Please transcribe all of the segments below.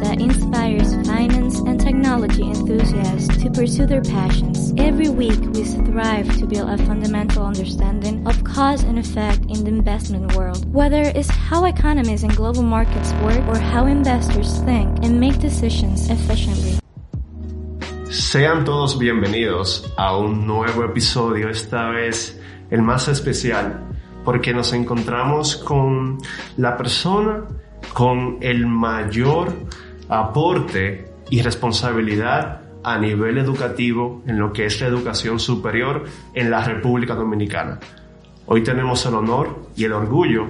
that inspires finance and technology enthusiasts to pursue their passions. Every week, we strive to build a fundamental understanding of cause and effect in the investment world, whether it's how economies and global markets work or how investors think and make decisions efficiently. Sean todos bienvenidos a un nuevo episodio, esta vez el más especial, porque nos encontramos con la persona con el mayor aporte y responsabilidad a nivel educativo en lo que es la educación superior en la República Dominicana. Hoy tenemos el honor y el orgullo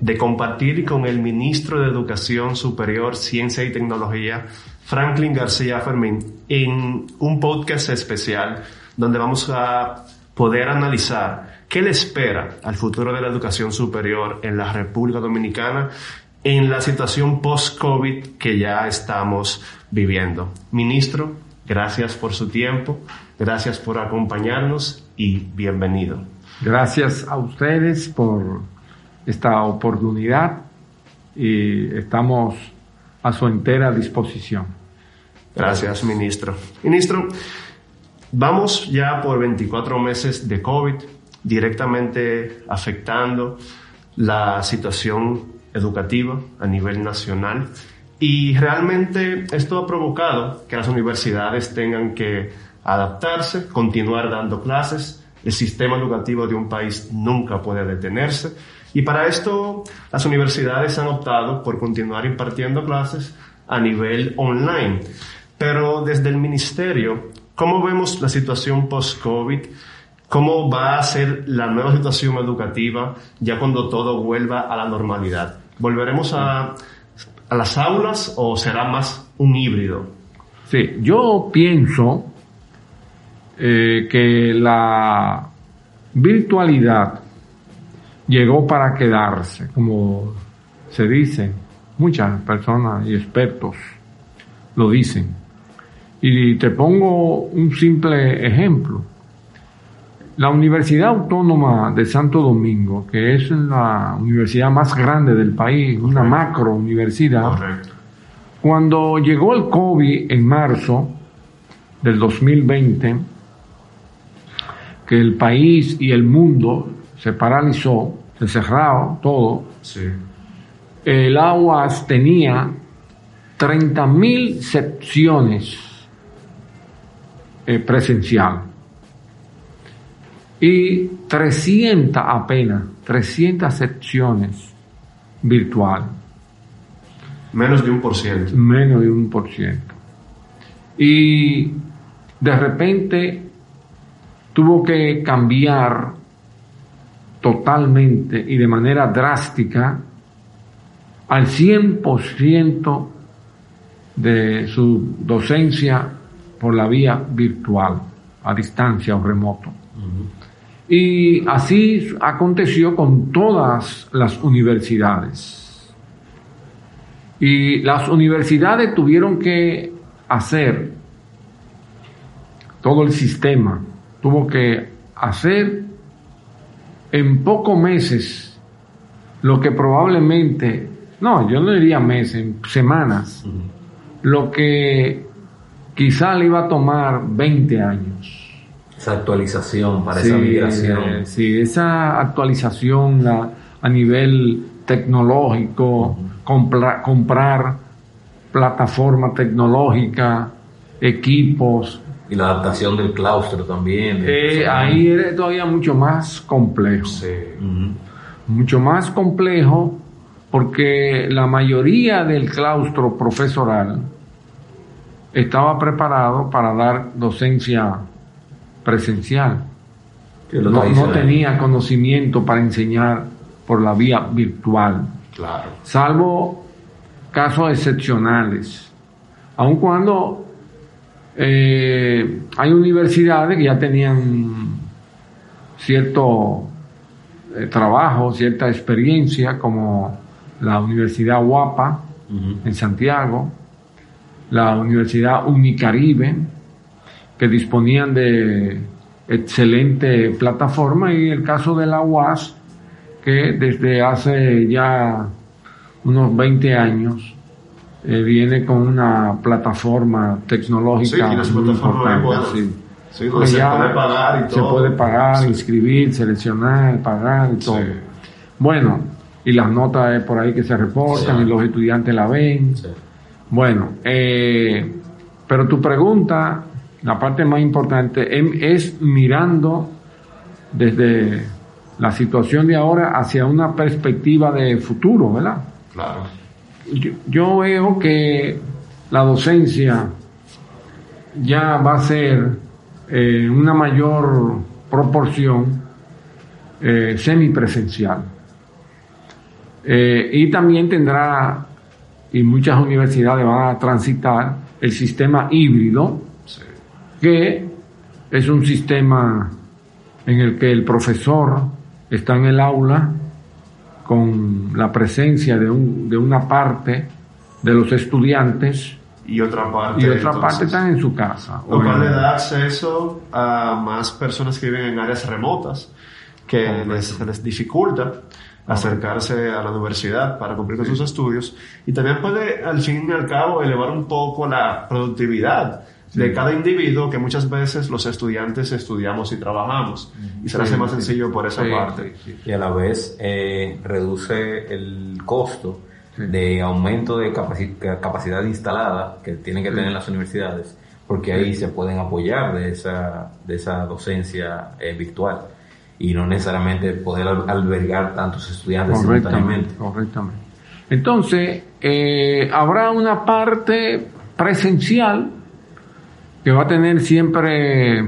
de compartir con el ministro de Educación Superior, Ciencia y Tecnología, Franklin García Fermín, en un podcast especial donde vamos a poder analizar qué le espera al futuro de la educación superior en la República Dominicana en la situación post-COVID que ya estamos viviendo. Ministro, gracias por su tiempo, gracias por acompañarnos y bienvenido. Gracias a ustedes por esta oportunidad y estamos a su entera disposición. Gracias, ministro. Ministro, vamos ya por 24 meses de COVID directamente afectando la situación educativa a nivel nacional y realmente esto ha provocado que las universidades tengan que adaptarse, continuar dando clases. El sistema educativo de un país nunca puede detenerse y para esto las universidades han optado por continuar impartiendo clases a nivel online. Pero desde el ministerio, ¿cómo vemos la situación post-COVID? ¿Cómo va a ser la nueva situación educativa ya cuando todo vuelva a la normalidad? ¿Volveremos a, las aulas o será más un híbrido? Sí, yo pienso eh, que la virtualidad llegó para quedarse, como se dice, muchas personas y expertos lo dicen. Y te pongo un simple ejemplo. La Universidad Autónoma de Santo Domingo, que es la universidad más grande del país, una macro universidad, cuando llegó el COVID en marzo del 2020, que el país y el mundo se paralizó, se cerraba todo, el AUAS tenía 30.000 secciones eh, presencial y 300 apenas, 300 secciones virtual. Menos de un por ciento. Menos de un por ciento. Y de repente tuvo que cambiar totalmente y de manera drástica al 100% de su docencia por la vía virtual, a distancia o remoto. Y así aconteció con todas las universidades. Y las universidades tuvieron que hacer, todo el sistema. Tuvo que hacer en pocos meses lo que probablemente, no, yo no diría meses, en semanas, lo que quizá le iba a tomar 20 años esa actualización para esa migración. Sí, esa actualización a nivel tecnológico, comprar plataforma tecnológica, equipos. Y la adaptación del claustro también. Eh, ahí era todavía mucho más complejo. Sí. Mucho más complejo porque la mayoría del claustro profesoral estaba preparado para dar docencia presencial. No, tenía conocimiento para enseñar por la vía virtual. Claro. Salvo casos excepcionales. Aun cuando eh, hay universidades que ya tenían cierto eh, trabajo, cierta experiencia, como la Universidad Guapa en Santiago, la Universidad Unicaribe, que disponían de excelente plataforma y el caso de la UAS que desde hace ya unos 20 años, eh, viene con una plataforma Sí, tecnológica su muy importante. sí. Sí, donde se puede pagar y Se todo. puede pagar, Sí. inscribir, seleccionar, pagar y todo. Sí. Bueno, y las notas por ahí que se reportan Sí. y los estudiantes la ven. Sí. Bueno, eh, pero tu pregunta, la parte más importante, em- es mirando desde la situación de ahora hacia una perspectiva de futuro, ¿verdad? Claro. Yo, yo veo que la docencia ya va a ser eh, una mayor proporción eh, semipresencial. Eh, y también tendrá, y muchas universidades van a transitar, el sistema híbrido. Que es un sistema en el que el profesor está en el aula con la presencia de, un- de una parte de los estudiantes Y otra parte. y otra entonces, parte están en su casa. Lo o cual le da acceso a más personas que viven en áreas remotas que les dificulta acercarse a la universidad para cumplir con sus estudios y también puede al fin y al cabo elevar un poco la productividad de cada individuo que muchas veces los estudiantes estudiamos y trabajamos y se le hace más sí. sencillo por esa Sí, parte. sí, sí. Y a la vez eh, reduce el costo Sí. de aumento de capaci- capacidad instalada que tienen que tener las universidades, porque ahí se pueden apoyar de esa, de esa docencia eh, virtual y no necesariamente poder al- albergar tantos estudiantes Correctamente, simultáneamente. correctamente. Entonces, eh, habrá una parte presencial que va a tener siempre eh,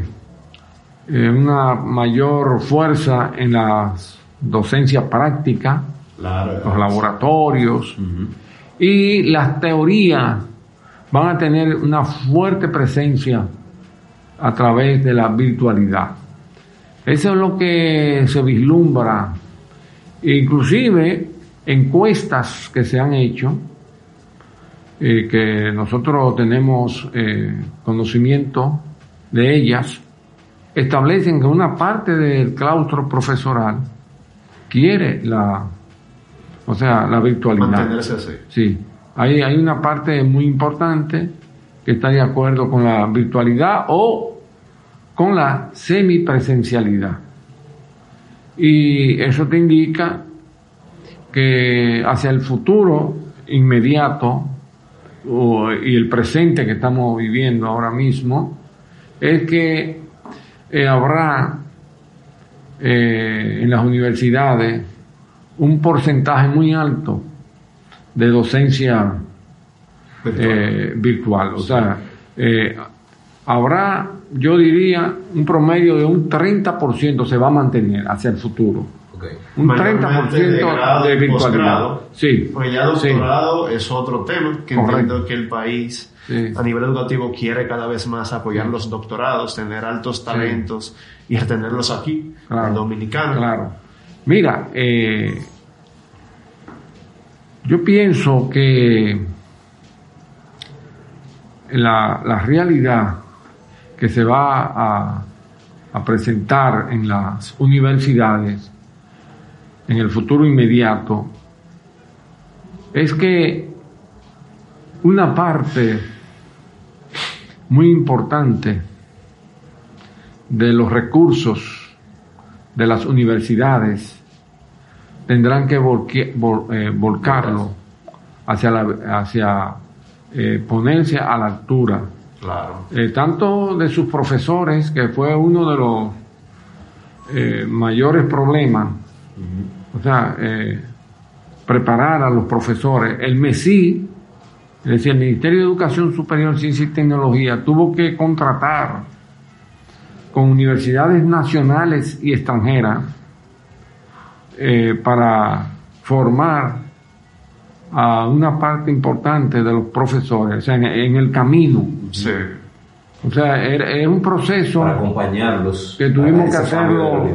una mayor fuerza en la docencia práctica, Claro. los laboratorios, y las teorías van a tener una fuerte presencia a través de la virtualidad. Eso es lo que se vislumbra. Inclusive encuestas que se han hecho, eh, que nosotros tenemos eh, conocimiento de ellas, establecen que una parte del claustro profesoral quiere la, o sea, la virtualidad. Mantenerse así. Sí, hay, hay una parte muy importante que está de acuerdo con la virtualidad o con la semipresencialidad. Y eso te indica que hacia el futuro inmediato o- y el presente que estamos viviendo ahora mismo es que eh, habrá eh, en las universidades un porcentaje muy alto de docencia Virtual. eh, virtual. O sea, eh, habrá, yo diría, un promedio de un 30% se va a mantener hacia el futuro. Ok. Un Mayormente 30% de grado de virtualidad. posgrado. Sí. Porque ya sí. doctorado es otro tema que Correcto. entiendo que el país Sí. a nivel educativo quiere cada vez más apoyar los doctorados, tener altos talentos y retenerlos aquí, Claro, en Dominicana. Claro. Mira, eh, yo pienso que la, la realidad que se va a, a presentar en las universidades en el futuro inmediato es que una parte muy importante de los recursos de las universidades tendrán que volque- vol- eh, volcarlo hacia, la, hacia eh, ponerse a la altura Claro. eh, tanto de sus profesores, que fue uno de los mayores problemas, o sea, eh, preparar a los profesores. El MESI, es decir, el Ministerio de Educación Superior, Ciencia y Tecnología, tuvo que contratar con universidades nacionales y extranjeras eh, para formar a una parte importante de los profesores, o sea, en, en el camino. Sí. O sea, es un proceso Para acompañarlos. que tuvimos que hacerlo.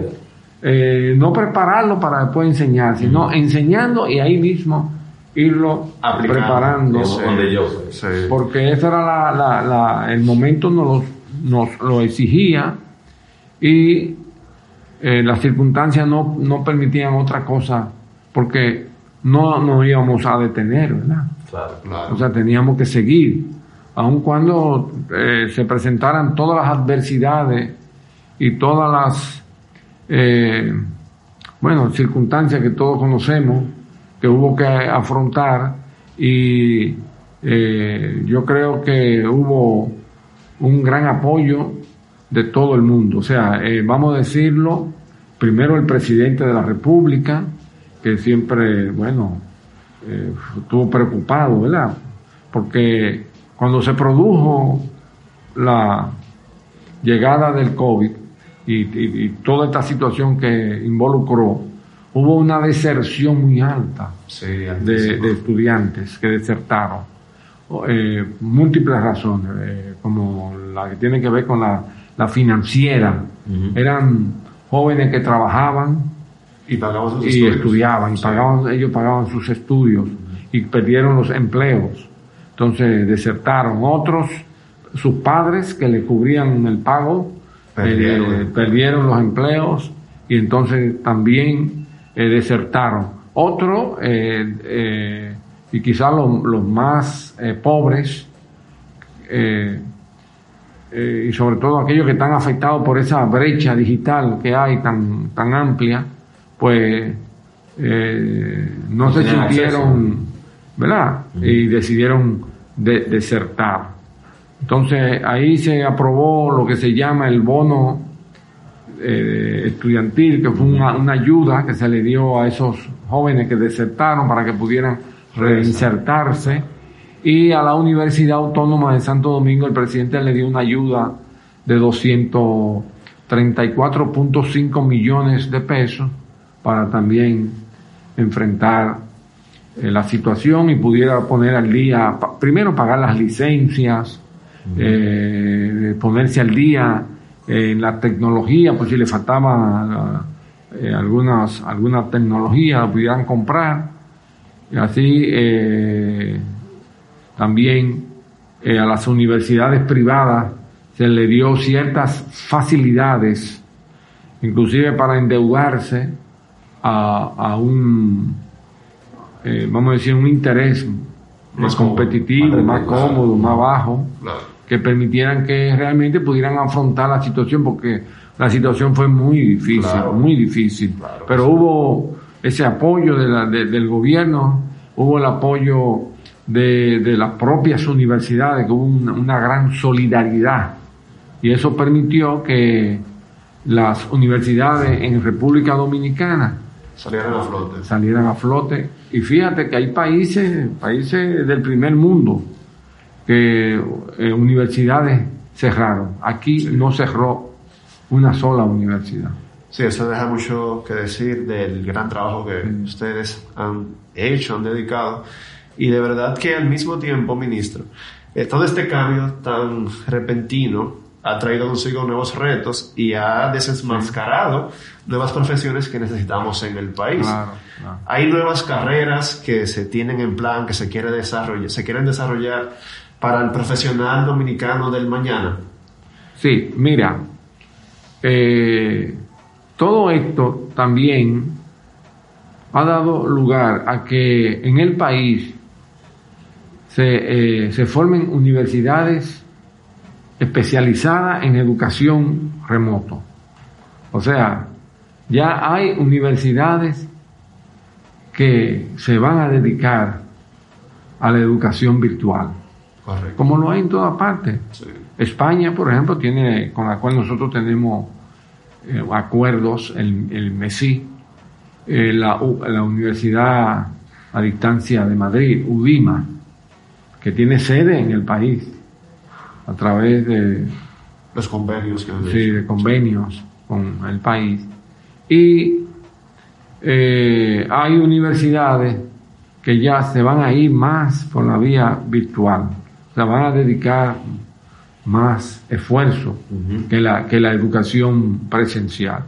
Eh, no prepararlo para después enseñar, sino enseñando y ahí mismo irlo Aplicando. preparando. Eso. donde yo. Sí. Porque ese era la, la- la- el momento nos, nos lo exigía y eh, las circunstancias no, no permitían otra cosa, porque no nos íbamos a detener, ¿verdad? Claro. Claro. O sea, teníamos que seguir, aun cuando eh, se presentaran todas las adversidades y todas las, eh, bueno, circunstancias que todos conocemos, que hubo que afrontar, y eh, yo creo que hubo un gran apoyo de todo el mundo. O sea, eh, vamos a decirlo, primero el presidente de la República, que siempre, bueno, eh, estuvo preocupado, ¿verdad? Porque cuando se produjo la llegada del COVID y, y- y toda esta situación que involucró, hubo una deserción muy alta Sí, de, de estudiantes que desertaron. Eh, múltiples razones, eh, como la que tiene que ver con la, la financiera. Eran jóvenes que trabajaban Y pagamos sus y estudios. estudiaban, y pagaban, ellos pagaban sus estudios y perdieron los empleos. Entonces desertaron. Otros, sus padres que le cubrían el pago, Perdieron. eh, perdieron los empleos y entonces también eh, desertaron. Otros, eh, y quizás los, los más pobres, y sobre todo aquellos que están afectados por esa brecha digital que hay tan, tan amplia, pues no, se sintieron, ¿verdad? Y decidieron de- desertar. Entonces ahí se aprobó lo que se llama el bono eh, estudiantil, que fue una, ayuda que se le dio a esos jóvenes que desertaron para que pudieran reinsertarse. Y a la Universidad Autónoma de Santo Domingo el presidente le dio una ayuda de 234.5 millones de pesos para también enfrentar eh, la situación y pudiera poner al día, primero pagar las licencias, eh, ponerse al día en la tecnología, pues si le faltaba eh, algunas, alguna tecnología, la pudieran comprar. Y así eh, también eh, a las universidades privadas se le dio ciertas facilidades, inclusive para endeudarse a, a un, eh, vamos a decir, un interés Más más competitivo, más cómodo. cómodo, más bajo Claro. Que permitieran que realmente pudieran afrontar la situación porque la situación fue muy difícil, Claro. muy difícil. Claro, Pero sí. hubo ese apoyo de la- de- del gobierno, hubo el apoyo de, de las propias universidades, que hubo una, una gran solidaridad y eso permitió que las universidades en República Dominicana Salieron a flote. salieran a flote. Y fíjate que hay países, países del primer mundo, que eh, universidades cerraron. Aquí no cerró una sola universidad. Sí, eso deja mucho que decir del gran trabajo que ustedes han hecho, han dedicado. Y de verdad que al mismo tiempo, ministro, eh, todo este cambio tan repentino ha traído consigo nuevos retos y ha desenmascarado nuevas profesiones que necesitamos en el país. Claro, claro. Hay nuevas carreras que se tienen en plan, que se, quiere desarrollar, se quieren desarrollar para el profesional dominicano del mañana. Sí, mira, eh, todo esto también ha dado lugar a que en el país se, eh, se formen universidades especializadas en educación remoto. O sea, ya hay universidades que se van a dedicar a la educación virtual, Correcto. como lo hay en toda parte. Sí. España, por ejemplo, tiene, con la cual nosotros tenemos eh, acuerdos, el, el MESI, eh, la, la Universidad a Distancia de Madrid, UDIMA, que tiene sede en el país, a través de, Los convenios que sí, de convenios con el país. Y eh, hay universidades que ya se van a ir más por la vía virtual, se van a dedicar más esfuerzo que, la, que la educación presencial.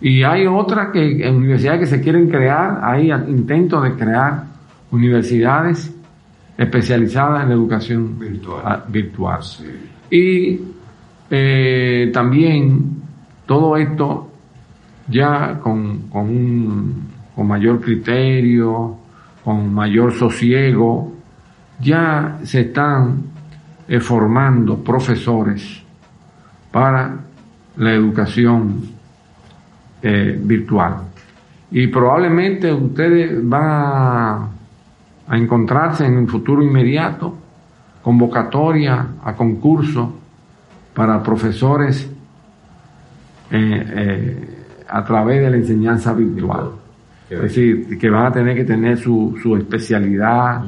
Y hay otras que, en universidades que se quieren crear, hay intentos de crear universidades especializadas en la educación Virtual. virtual. Sí. Y eh, también todo esto ya con, con, un- con mayor criterio, con mayor sosiego, ya se están eh, formando profesores para la educación eh, virtual. Y probablemente ustedes van a, a encontrarse en un futuro inmediato convocatoria a concurso para profesores eh, a través de la enseñanza virtual. Es decir, que van a tener que tener su, su especialidad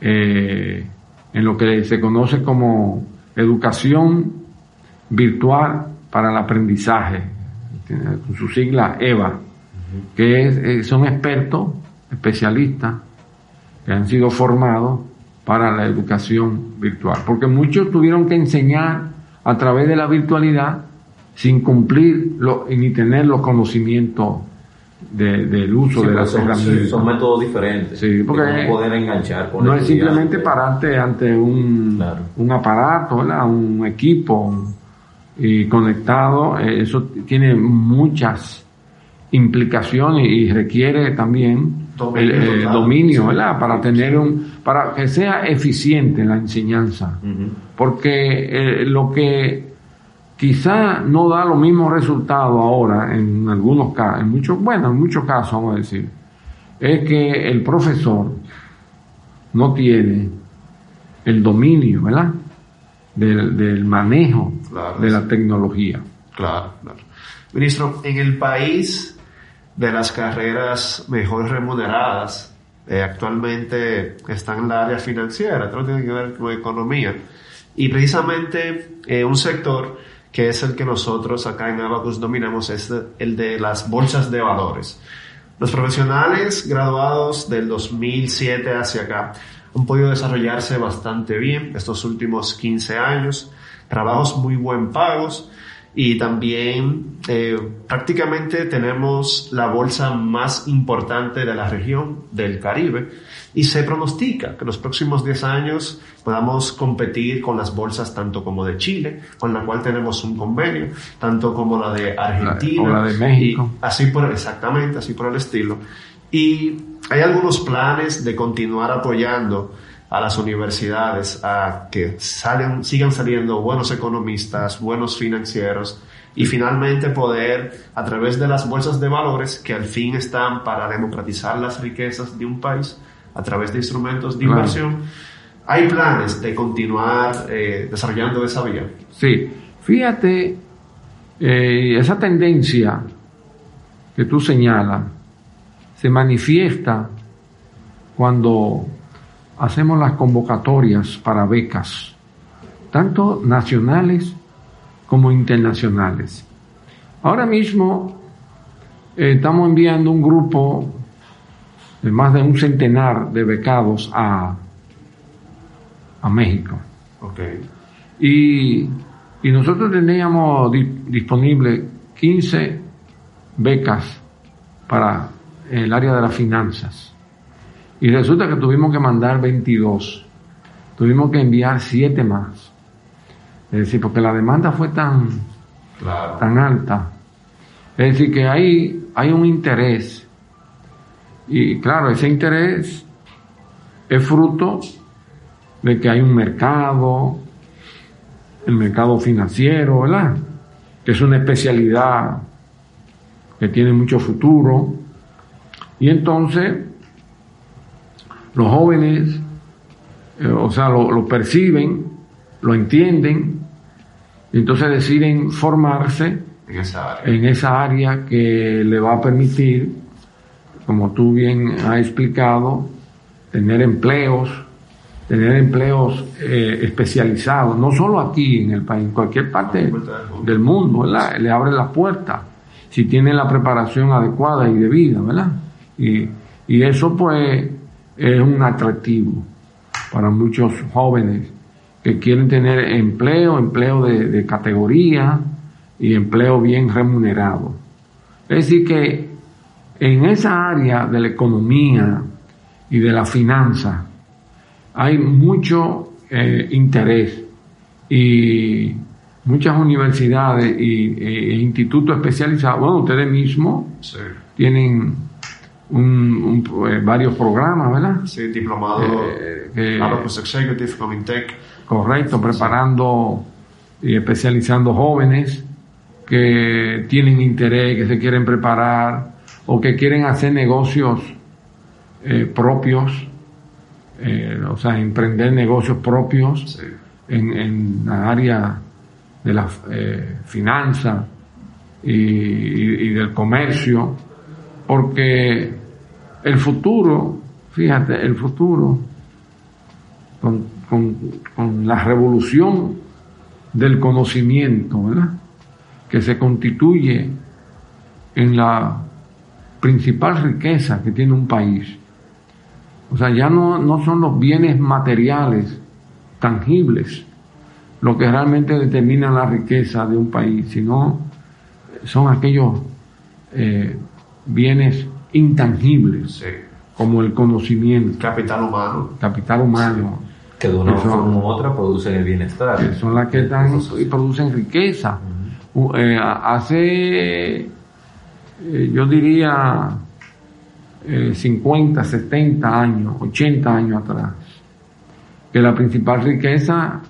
eh, en lo que se conoce como educación virtual para el aprendizaje, con su sigla EVA, que eh, son expertos, especialistas, que han sido formados para la educación virtual. Porque muchos tuvieron que enseñar a través de la virtualidad sin cumplir lo, ni tener los conocimientos del uso de las herramientas. Son métodos diferentes. Sí, porque no poder enganchar con no es simplemente pararte ante un, un aparato, un equipo y conectado. Eh, eso tiene muchas implicaciones y requiere también dominio, el, dominio ¿verdad? Para tener un, para que sea eficiente la enseñanza. Porque eh, lo que quizá no da los mismos resultados ahora en algunos casos, en muchos, bueno, en muchos casos vamos a decir, es que el profesor no tiene el dominio, ¿verdad? Del, manejo de la tecnología. Claro, claro. Ministro, en el país de las carreras mejor remuneradas, eh, actualmente están en la área financiera, todo tiene que ver con economía. Y precisamente eh, un sector que es el que nosotros acá en Abacus dominamos, es el de las bolsas de valores. Los profesionales graduados del 2007 hacia acá han podido desarrollarse bastante bien estos últimos 15 años, trabajos muy buen pagos y también eh, prácticamente tenemos la bolsa más importante de la región del Caribe y se pronostica que en los próximos 10 años podamos competir con las bolsas tanto como de Chile, con la cual tenemos un convenio, tanto como la de Argentina. O la de México. así por, exactamente, así por el estilo. Y hay algunos planes de continuar apoyando a las universidades a que salen, sigan saliendo buenos economistas, buenos financieros y finalmente poder, a través de las bolsas de valores que al fin están para democratizar las riquezas de un país, a través de instrumentos de inversión, hay planes de continuar eh, desarrollando esa vía. Sí, fíjate, eh, esa tendencia que tú señalas se manifiesta cuando hacemos las convocatorias para becas, tanto nacionales como internacionales. Ahora mismo eh, estamos enviando un grupo de más de un centenar de becados a, a México. Okay. Y, y nosotros teníamos disponible 15 becas para el área de las finanzas. Y resulta que tuvimos que mandar 22. Tuvimos que enviar 7 más. Es decir, porque la demanda fue tan, tan alta. Es decir, que hay, hay un interés. Y claro, ese interés es fruto de que hay un mercado, el mercado financiero, ¿verdad? Que es una especialidad que tiene mucho futuro. Y entonces los jóvenes, eh, o sea, lo, perciben, lo entienden, y entonces deciden formarse en esa, área. que le va a permitir, como tú bien has explicado, tener empleos, tener empleos eh, especializados, no solo aquí en el país, en cualquier parte del mundo, ¿verdad? Le abre las puertas si tiene la preparación adecuada y debida, ¿verdad? Y, y eso pues es un atractivo para muchos jóvenes que quieren tener empleo, empleo de, categoría y empleo bien remunerado. Es decir, que en esa área de la economía y de la finanza hay mucho eh, interés y muchas universidades y, e institutos especializados, bueno, ustedes mismos tienen un, un- eh, varios programas, ¿verdad? Sí, diplomado Eh, que- Abacus Executive, Comintech. Correcto, preparando y especializando jóvenes que tienen interés, que se quieren preparar o que quieren hacer negocios eh, propios, eh, o sea, emprender negocios propios Sí. en, en la área de la eh, finanza y, y- y del comercio, porque el futuro, fíjate, el futuro, con, con- con la revolución del conocimiento, ¿verdad? Que se constituye en la principal riqueza que tiene un país. O sea, ya no, no son los bienes materiales tangibles lo que realmente determina la riqueza de un país, sino son aquellos eh, bienes intangibles, Sí. como el conocimiento, Capital humano. capital humano, Que de una forma u otra producen el bienestar. que son las que dan y producen riqueza. U- eh, hace, eh, yo diría, eh, 50, 70 años, 80 años atrás, que la principal riqueza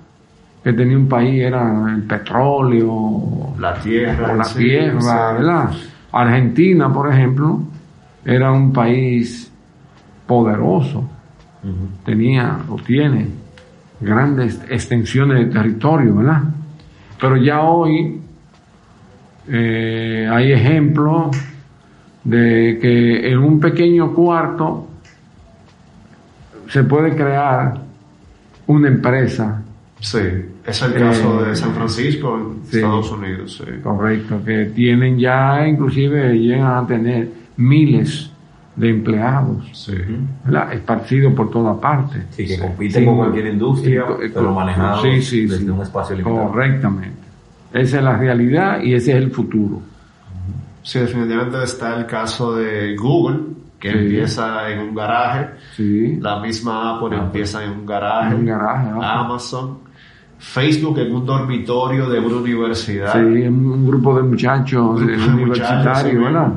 que tenía un país era el petróleo, La tierra. o la sí, tierra, sí. ¿verdad? Argentina, por ejemplo, era un país poderoso, tenía o tiene grandes extensiones de territorio, ¿verdad? Pero ya hoy eh, hay ejemplos de que en un pequeño cuarto se puede crear una empresa, Sí, es el caso Eh, de San Francisco en sí. Estados Unidos. Sí. correcto, que tienen ya inclusive llegan a tener miles de empleados. Esparcidos por toda parte. Sí, que Sí. compite Sí. con cualquier industria, co- pero manejado sí, sí, desde sí. un espacio limitado. Correctamente. Esa es la realidad y ese es el futuro. Sí, definitivamente está el caso de Google, que Sí. empieza en un garaje. Sí. La misma Apple empieza en un garaje. En un garaje. Amazon. Facebook en un dormitorio de una universidad. Sí, un, un grupo de muchachos universitarios, ¿verdad?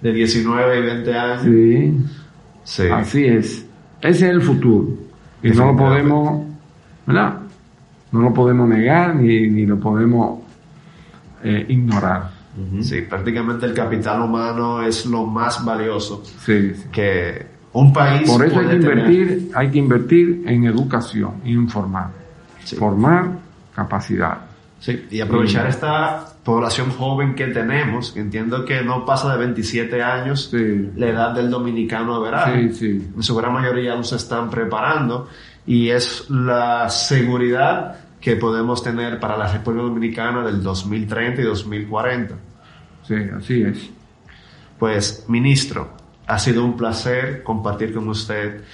De 19 y 20 años. Sí, Sí. así es. Ese es el futuro. Y no lo podemos, ¿verdad? No lo podemos negar ni, ni lo podemos eh, ignorar. Sí, prácticamente el capital humano es lo más valioso Sí, sí. que un país Por eso hay que tener. invertir, hay que invertir en educación, informar, Sí. formar capacidad. Sí, y aprovechar esta población joven que tenemos, que entiendo que no pasa de 27 años, Sí. la edad del dominicano de verano. Sí, sí. En su gran mayoría se están preparando y es la seguridad que podemos tener para la República Dominicana del 2030 y 2040. Sí, así es. Pues, ministro, ha sido un placer compartir con usted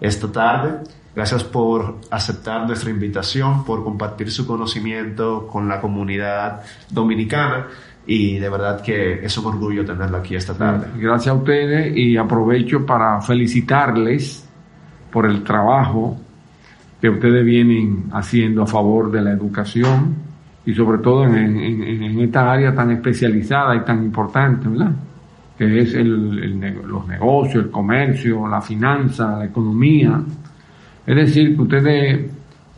esta tarde. Gracias por aceptar nuestra invitación, por compartir su conocimiento con la comunidad dominicana y de verdad que es un orgullo tenerlo aquí esta tarde. Gracias a ustedes y aprovecho para felicitarles por el trabajo que ustedes vienen haciendo a favor de la educación y sobre todo en, en- en- en esta área tan especializada y tan importante, ¿verdad? Que es el- el los negocios, el comercio, la finanza, la economía. Es decir, que ustedes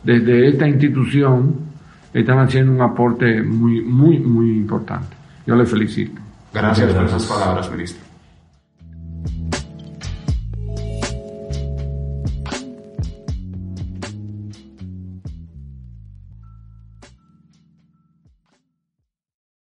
desde esta institución están haciendo un aporte muy, muy, muy importante. Yo les felicito. Gracias por Muchas esas gracias. palabras, ministro.